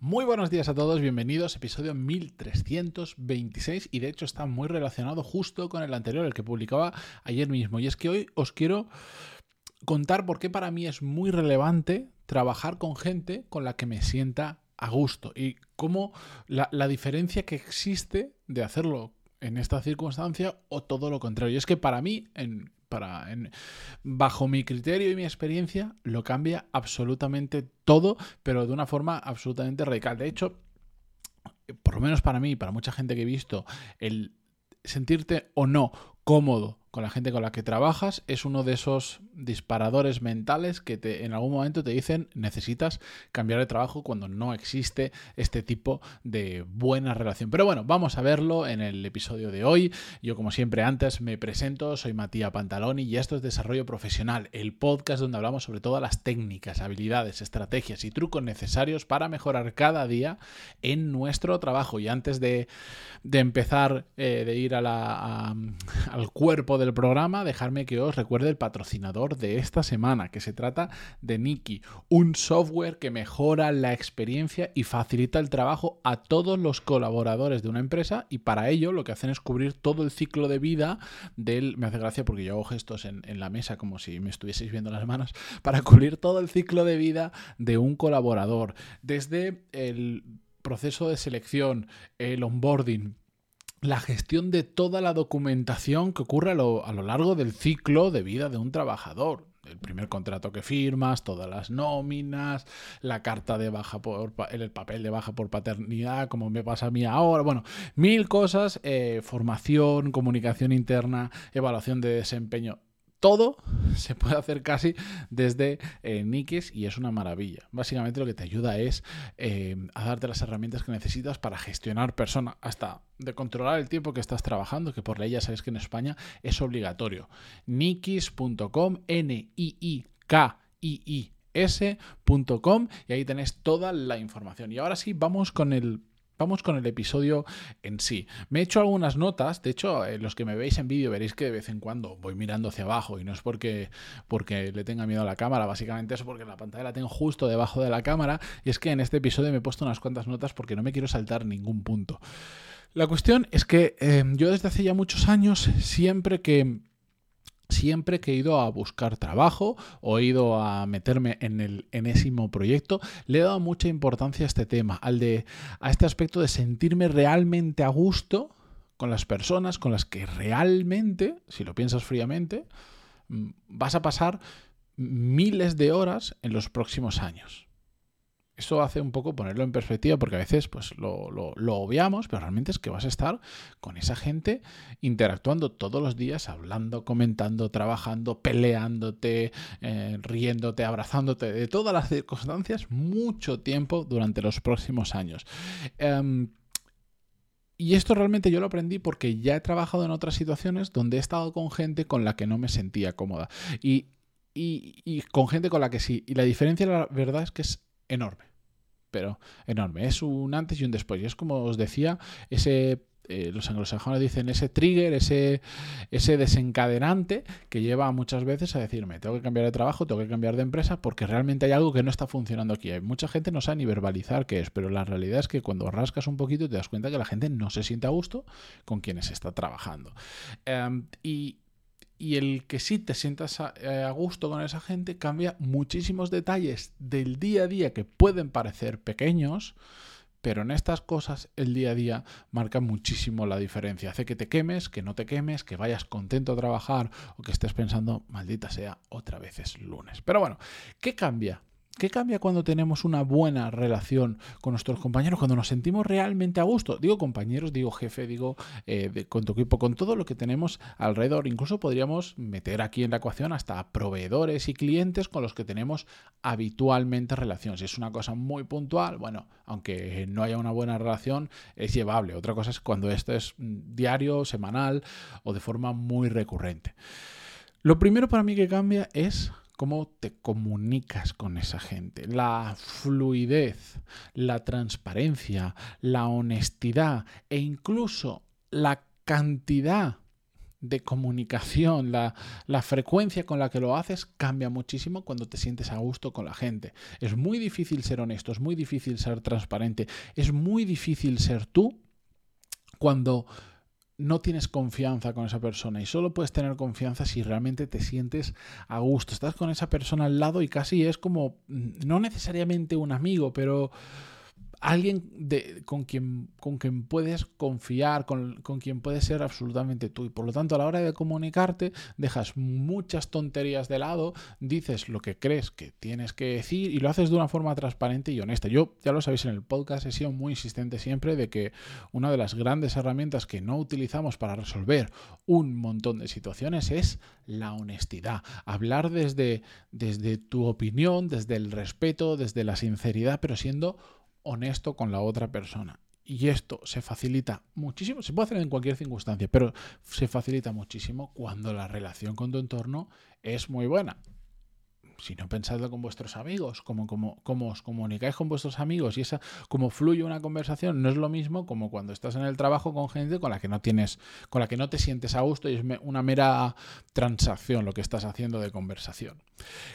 Muy buenos días a todos, bienvenidos, episodio 1326 y de hecho está muy relacionado justo con el anterior, el que publicaba ayer mismo. Y es que hoy os quiero contar por qué para mí es muy relevante trabajar con gente con la que me sienta a gusto y cómo la, diferencia que existe de hacerlo en esta circunstancia o todo lo contrario. Y es que para mí, en, bajo mi criterio y mi experiencia, lo cambia absolutamente todo, pero de una forma absolutamente radical. De hecho, por lo menos para mí para mucha gente que he visto, el sentirte o no cómodo con la gente con la que trabajas es uno de esos disparadores mentales que te, en algún momento te dicen necesitas cambiar de trabajo cuando no existe este tipo de buena relación. Pero bueno, vamos a verlo en el episodio de hoy. Yo como siempre antes me presento, soy Matías Pantaloni y esto es Desarrollo Profesional, el podcast donde hablamos sobre todas las técnicas, habilidades, estrategias y trucos necesarios para mejorar cada día en nuestro trabajo. Y antes de, empezar, eh, de ir a al cuerpo del programa, dejarme que os recuerde el patrocinador de esta semana, que se trata de Niki, un software que mejora la experiencia y facilita el trabajo a todos los colaboradores de una empresa y para ello lo que hacen es cubrir todo el ciclo de vida del... Me hace gracia porque yo hago gestos en, en la mesa como si me estuvieseis viendo las manos, para cubrir todo el ciclo de vida de un colaborador, desde el proceso de selección, el onboarding, la gestión de toda la documentación que ocurre a lo, largo del ciclo de vida de un trabajador. El primer contrato que firmas, todas las nóminas, la carta de baja por el papel de baja por paternidad, como me pasa a mí ahora. Bueno, mil cosas, eh, formación, comunicación interna, evaluación de desempeño todo se puede hacer casi desde eh, Nikes y es una maravilla. Básicamente lo que te ayuda es eh, a darte las herramientas que necesitas para gestionar personas, hasta de controlar el tiempo que estás trabajando, que por ley ya sabes que en España es obligatorio. Nikis.com, N-I-I-K-I-I. S.com y ahí tenés toda la información. Y ahora sí, vamos con el Vamos con el episodio en sí. Me he hecho algunas notas, de hecho, eh, los que me veis en vídeo veréis que de vez en cuando voy mirando hacia abajo y no es porque, porque le tenga miedo a la cámara, básicamente es porque la pantalla la tengo justo debajo de la cámara y es que en este episodio me he puesto unas cuantas notas porque no me quiero saltar ningún punto. La cuestión es que eh, yo desde hace ya muchos años, siempre que Siempre que he ido a buscar trabajo o he ido a meterme en el enésimo proyecto, le he dado mucha importancia a este tema, al de, a este aspecto de sentirme realmente a gusto con las personas con las que realmente, si lo piensas fríamente, mm, vas a pasar miles de horas en los próximos años. Eso hace un poco ponerlo en perspectiva porque a veces pues lo, lo, obviamos, pero realmente es que vas a estar con esa gente interactuando todos los días, hablando, comentando, trabajando, peleándote, eh, riéndote, abrazándote, de todas las circunstancias, mucho tiempo durante los próximos años. Em, y esto realmente yo lo aprendí porque ya he trabajado en otras situaciones donde he estado con gente con la que no me sentía cómoda. Y, y con gente con la que sí. Y la diferencia, la verdad, es que es enorme pero enorme. Es un antes y un después. Y es como os decía, ese eh, los anglosajones dicen ese trigger, ese, ese desencadenante que lleva muchas veces a decirme, tengo que cambiar de trabajo, tengo que cambiar de empresa, porque realmente hay algo que no está funcionando aquí. Hay mucha gente no sabe ni verbalizar qué es, pero la realidad es que cuando rascas un poquito te das cuenta que la gente no se siente a gusto con quienes está trabajando. Em, y y el que sí te sientas eh, a, gusto con esa gente cambia muchísimos detalles del día a día que pueden parecer pequeños, pero en estas cosas el día a día marca muchísimo la diferencia. Hace que te quemes, que no te quemes, que vayas contento a trabajar o que estés pensando, maldita sea, otra vez es lunes. Pero bueno, ¿qué cambia? ¿Qué cambia cuando tenemos una buena relación con nuestros compañeros, cuando nos sentimos realmente a gusto? Digo compañeros, digo jefe, digo eh, con tu equipo, con todo lo que tenemos alrededor. Incluso podríamos meter aquí en la ecuación hasta proveedores y clientes con los que tenemos habitualmente relación. Si es una cosa muy puntual, bueno, aunque no haya una buena relación, es llevable. Otra cosa es cuando esto es diario, semanal o de forma muy recurrente. Lo primero para mí que cambia es cómo te comunicas con esa gente, la fluidez, la transparencia, la honestidad e incluso la cantidad de comunicación, la, la, frecuencia con la que lo haces cambia muchísimo cuando te sientes a gusto con la gente. Es muy difícil ser honesto, es muy difícil ser transparente, es muy difícil ser tú cuando no tienes confianza con esa persona y solo puedes tener confianza si realmente te sientes a gusto. Estás con esa persona al lado y casi es como, mm, no necesariamente un amigo, pero alguien con, quien, con quien puedes confiar, con, con, quien puedes ser absolutamente tú. Y por lo tanto, a la hora de comunicarte, dejas muchas tonterías de lado, dices lo que crees que tienes que decir y lo haces de una forma transparente y honesta. Yo, ya lo sabéis en el podcast, he sido muy insistente siempre de que una de las grandes herramientas que no utilizamos para resolver un montón de situaciones es la honestidad. Hablar desde, desde tu opinión, desde el respeto, desde la sinceridad, pero siendo honesto con la otra persona. Y esto se facilita muchísimo, se puede hacer en cualquier circunstancia, pero se facilita muchísimo cuando la relación con tu entorno es muy buena si no pensadlo con vuestros amigos, como, como, como, os comunicáis con vuestros amigos y esa, como fluye una conversación, no es lo mismo como cuando estás en el trabajo con gente con la que no tienes, con la que no te sientes a gusto y es una mera transacción lo que estás haciendo de conversación.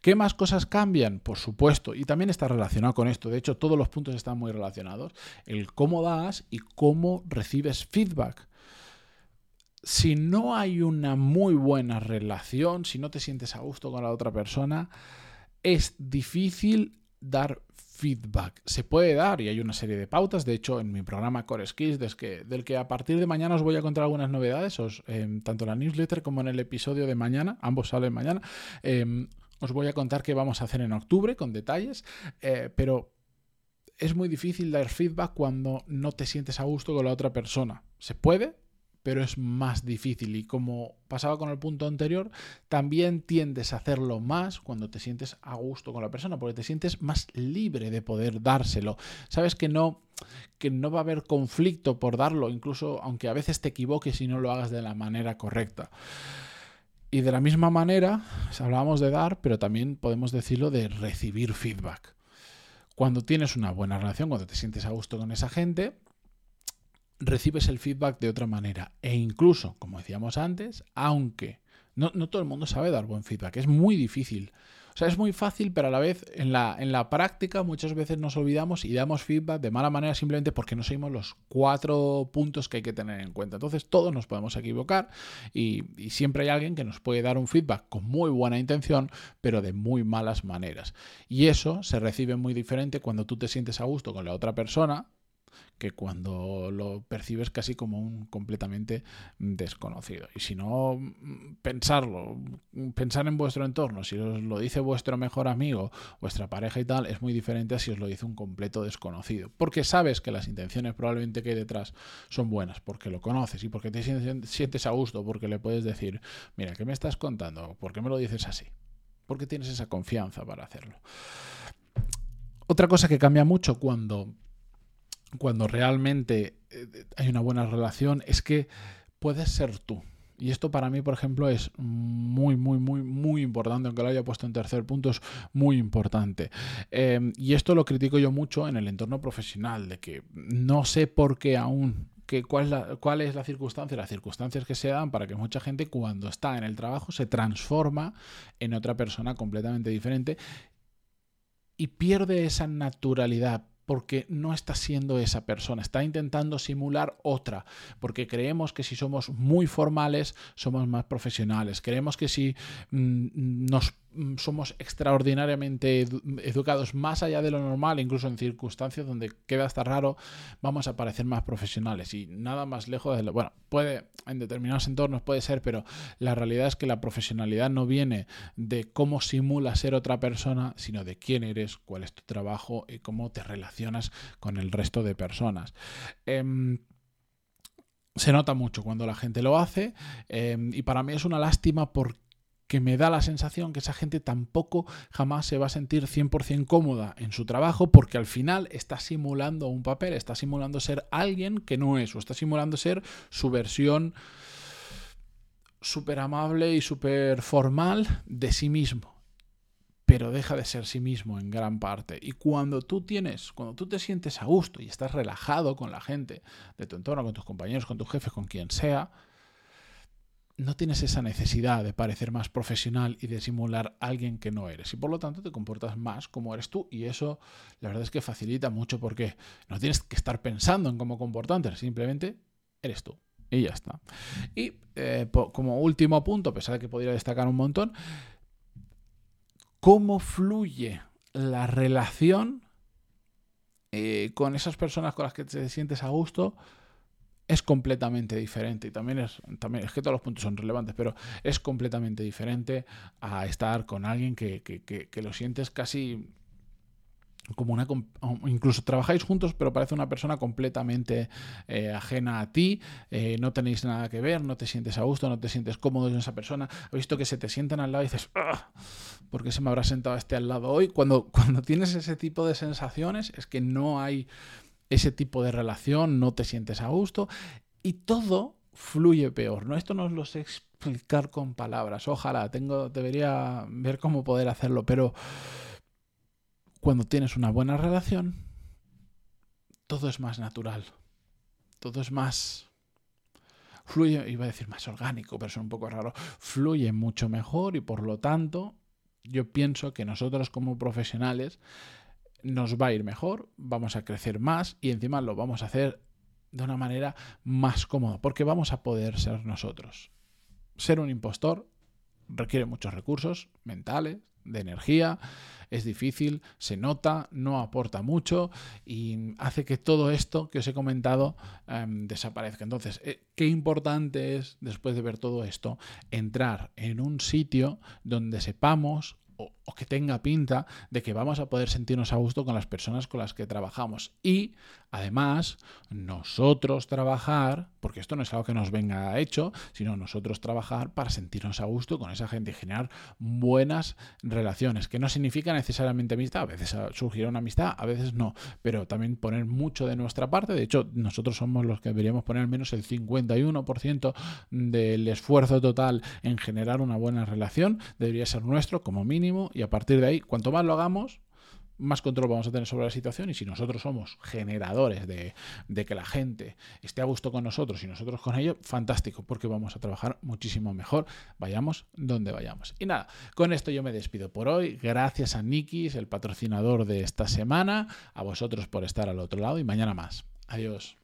¿Qué más cosas cambian? Por supuesto, y también está relacionado con esto, de hecho todos los puntos están muy relacionados, el cómo das y cómo recibes feedback si no hay una muy buena relación, si no te sientes a gusto con la otra persona, es difícil dar feedback. Se puede dar y hay una serie de pautas. De hecho, en mi programa Core Skills, del que, a partir de mañana os voy a contar algunas novedades, em, tanto en la newsletter como en el episodio de mañana, ambos salen mañana, em, os voy a contar qué vamos a hacer en octubre con detalles, eh, pero es muy difícil dar feedback cuando no te sientes a gusto con la otra persona. Se puede, pero es más difícil. Y como pasaba con el punto anterior, también tiendes a hacerlo más cuando te sientes a gusto con la persona, porque te sientes más libre de poder dárselo. Sabes que no que no va a haber conflicto por darlo, incluso aunque a veces te equivoques y no lo hagas de la manera correcta. Y de la misma manera, hablábamos de dar, pero también podemos decirlo de recibir feedback. Cuando tienes una buena relación, cuando te sientes a gusto con esa gente, recibes el feedback de otra manera. E incluso, como decíamos antes, aunque no, todo el mundo sabe dar buen feedback, es muy difícil. O sea, es muy fácil, pero a la vez en la, en la práctica muchas veces nos olvidamos y damos feedback de mala manera simplemente porque no seguimos los cuatro puntos que hay que tener en cuenta. Entonces todos nos podemos equivocar y siempre hay alguien que nos puede dar un feedback con muy buena intención, pero de muy malas maneras. Y eso se recibe muy diferente cuando tú te sientes a gusto con la otra persona, que cuando lo percibes casi como un completamente desconocido. Y si no, pensarlo, pensar en vuestro entorno, si os lo dice vuestro mejor amigo, vuestra pareja y tal, es muy diferente a si os lo dice un completo desconocido. Porque sabes que las intenciones probablemente que hay detrás son buenas, porque lo conoces y porque te sientes a gusto, porque le puedes decir, mira, ¿qué me estás contando? ¿Por qué me lo dices así? Porque tienes esa confianza para hacerlo. Otra cosa que cambia mucho cuando cuando realmente eh, hay una buena relación, es que puedes ser tú. Y esto para mí, por ejemplo, es muy, muy, muy, muy importante, aunque lo haya puesto en tercer punto, es muy importante. Em, y esto lo critico yo mucho en el entorno profesional, de que no sé por qué aún que cuál, es la, cuál es la circunstancia, las circunstancias que se dan para que mucha gente cuando está en el trabajo se transforma en otra persona completamente diferente y pierde esa naturalidad, porque no está siendo esa persona, está intentando simular otra, porque creemos que si somos muy formales somos más profesionales, creemos que si mm, nos somos extraordinariamente educados más allá de lo normal, incluso en circunstancias donde queda hasta raro, vamos a parecer más profesionales y nada más lejos de lo... Bueno, puede, en determinados entornos puede ser, pero la realidad es que la profesionalidad no viene de cómo simula ser otra persona, sino de quién eres, cuál es tu trabajo y cómo te relacionas con el resto de personas. Em, se nota mucho cuando la gente lo hace em, y para mí es una lástima porque que me da la sensación que esa gente tampoco jamás se va a sentir 100% cómoda en su trabajo porque al final está simulando un papel, está simulando ser alguien que no es, o está simulando ser su versión súper amable y súper formal de sí mismo. Pero deja de ser sí mismo en gran parte. Y cuando tú tienes, cuando tú te sientes a gusto y estás relajado con la gente de tu entorno, con tus compañeros, con tus jefes, con quien sea, no tienes esa necesidad de parecer más profesional y de simular a alguien que no eres. Y por lo tanto te comportas más como eres tú. Y eso la verdad es que facilita mucho porque no tienes que estar pensando en cómo comportarte, simplemente eres tú. Y ya está. Y eh, como último punto, a pesar de que podría destacar un montón, cómo fluye la relación eh, con esas personas con las que te sientes a gusto es completamente diferente y también es, también es que todos los puntos son relevantes, pero es completamente diferente a estar con alguien que, que, que, lo sientes casi como una incluso trabajáis juntos pero parece una persona completamente eh, ajena a ti eh, no tenéis nada que ver no te sientes a gusto no te sientes cómodo en esa persona has visto que se te sientan al lado y dices ¿por qué se me habrá sentado este al lado hoy? cuando cuando tienes ese tipo de sensaciones es que no hay ese tipo de relación, no te sientes a gusto y todo fluye peor. ¿no? Esto no lo sé explicar con palabras. Ojalá, tengo, debería ver cómo poder hacerlo, pero cuando tienes una buena relación, todo es más natural. Todo es más fluye, iba a decir más orgánico, pero es un poco raro, fluye mucho mejor y por lo tanto yo pienso que nosotros como profesionales nos va a ir mejor, vamos a crecer más y encima lo vamos a hacer de una manera más cómoda, porque vamos a poder ser nosotros. Ser un impostor requiere muchos recursos mentales, de energía, es difícil, se nota, no aporta mucho y hace que todo esto que os he comentado em, desaparezca. Entonces, eh, qué importante es, después de ver todo esto, entrar en un sitio donde sepamos o, que tenga pinta de que vamos a poder sentirnos a gusto con las personas con las que trabajamos. Y además, nosotros trabajar, porque esto no es algo que nos venga hecho, sino nosotros trabajar para sentirnos a gusto con esa gente y generar buenas relaciones, que no significa necesariamente amistad. A veces surgirá una amistad, a veces no, pero también poner mucho de nuestra parte. De hecho, nosotros somos los que deberíamos poner al menos el 51% del esfuerzo total en generar una buena relación. Debería ser nuestro como y a partir de ahí, cuanto más lo hagamos, más control vamos a tener sobre la situación y si nosotros somos generadores de, de, que la gente esté a gusto con nosotros y nosotros con ellos, fantástico, porque vamos a trabajar muchísimo mejor, vayamos donde vayamos. Y nada, con esto yo me despido por hoy. Gracias a Nikis, el patrocinador de esta semana, a vosotros por estar al otro lado y mañana más. Adiós.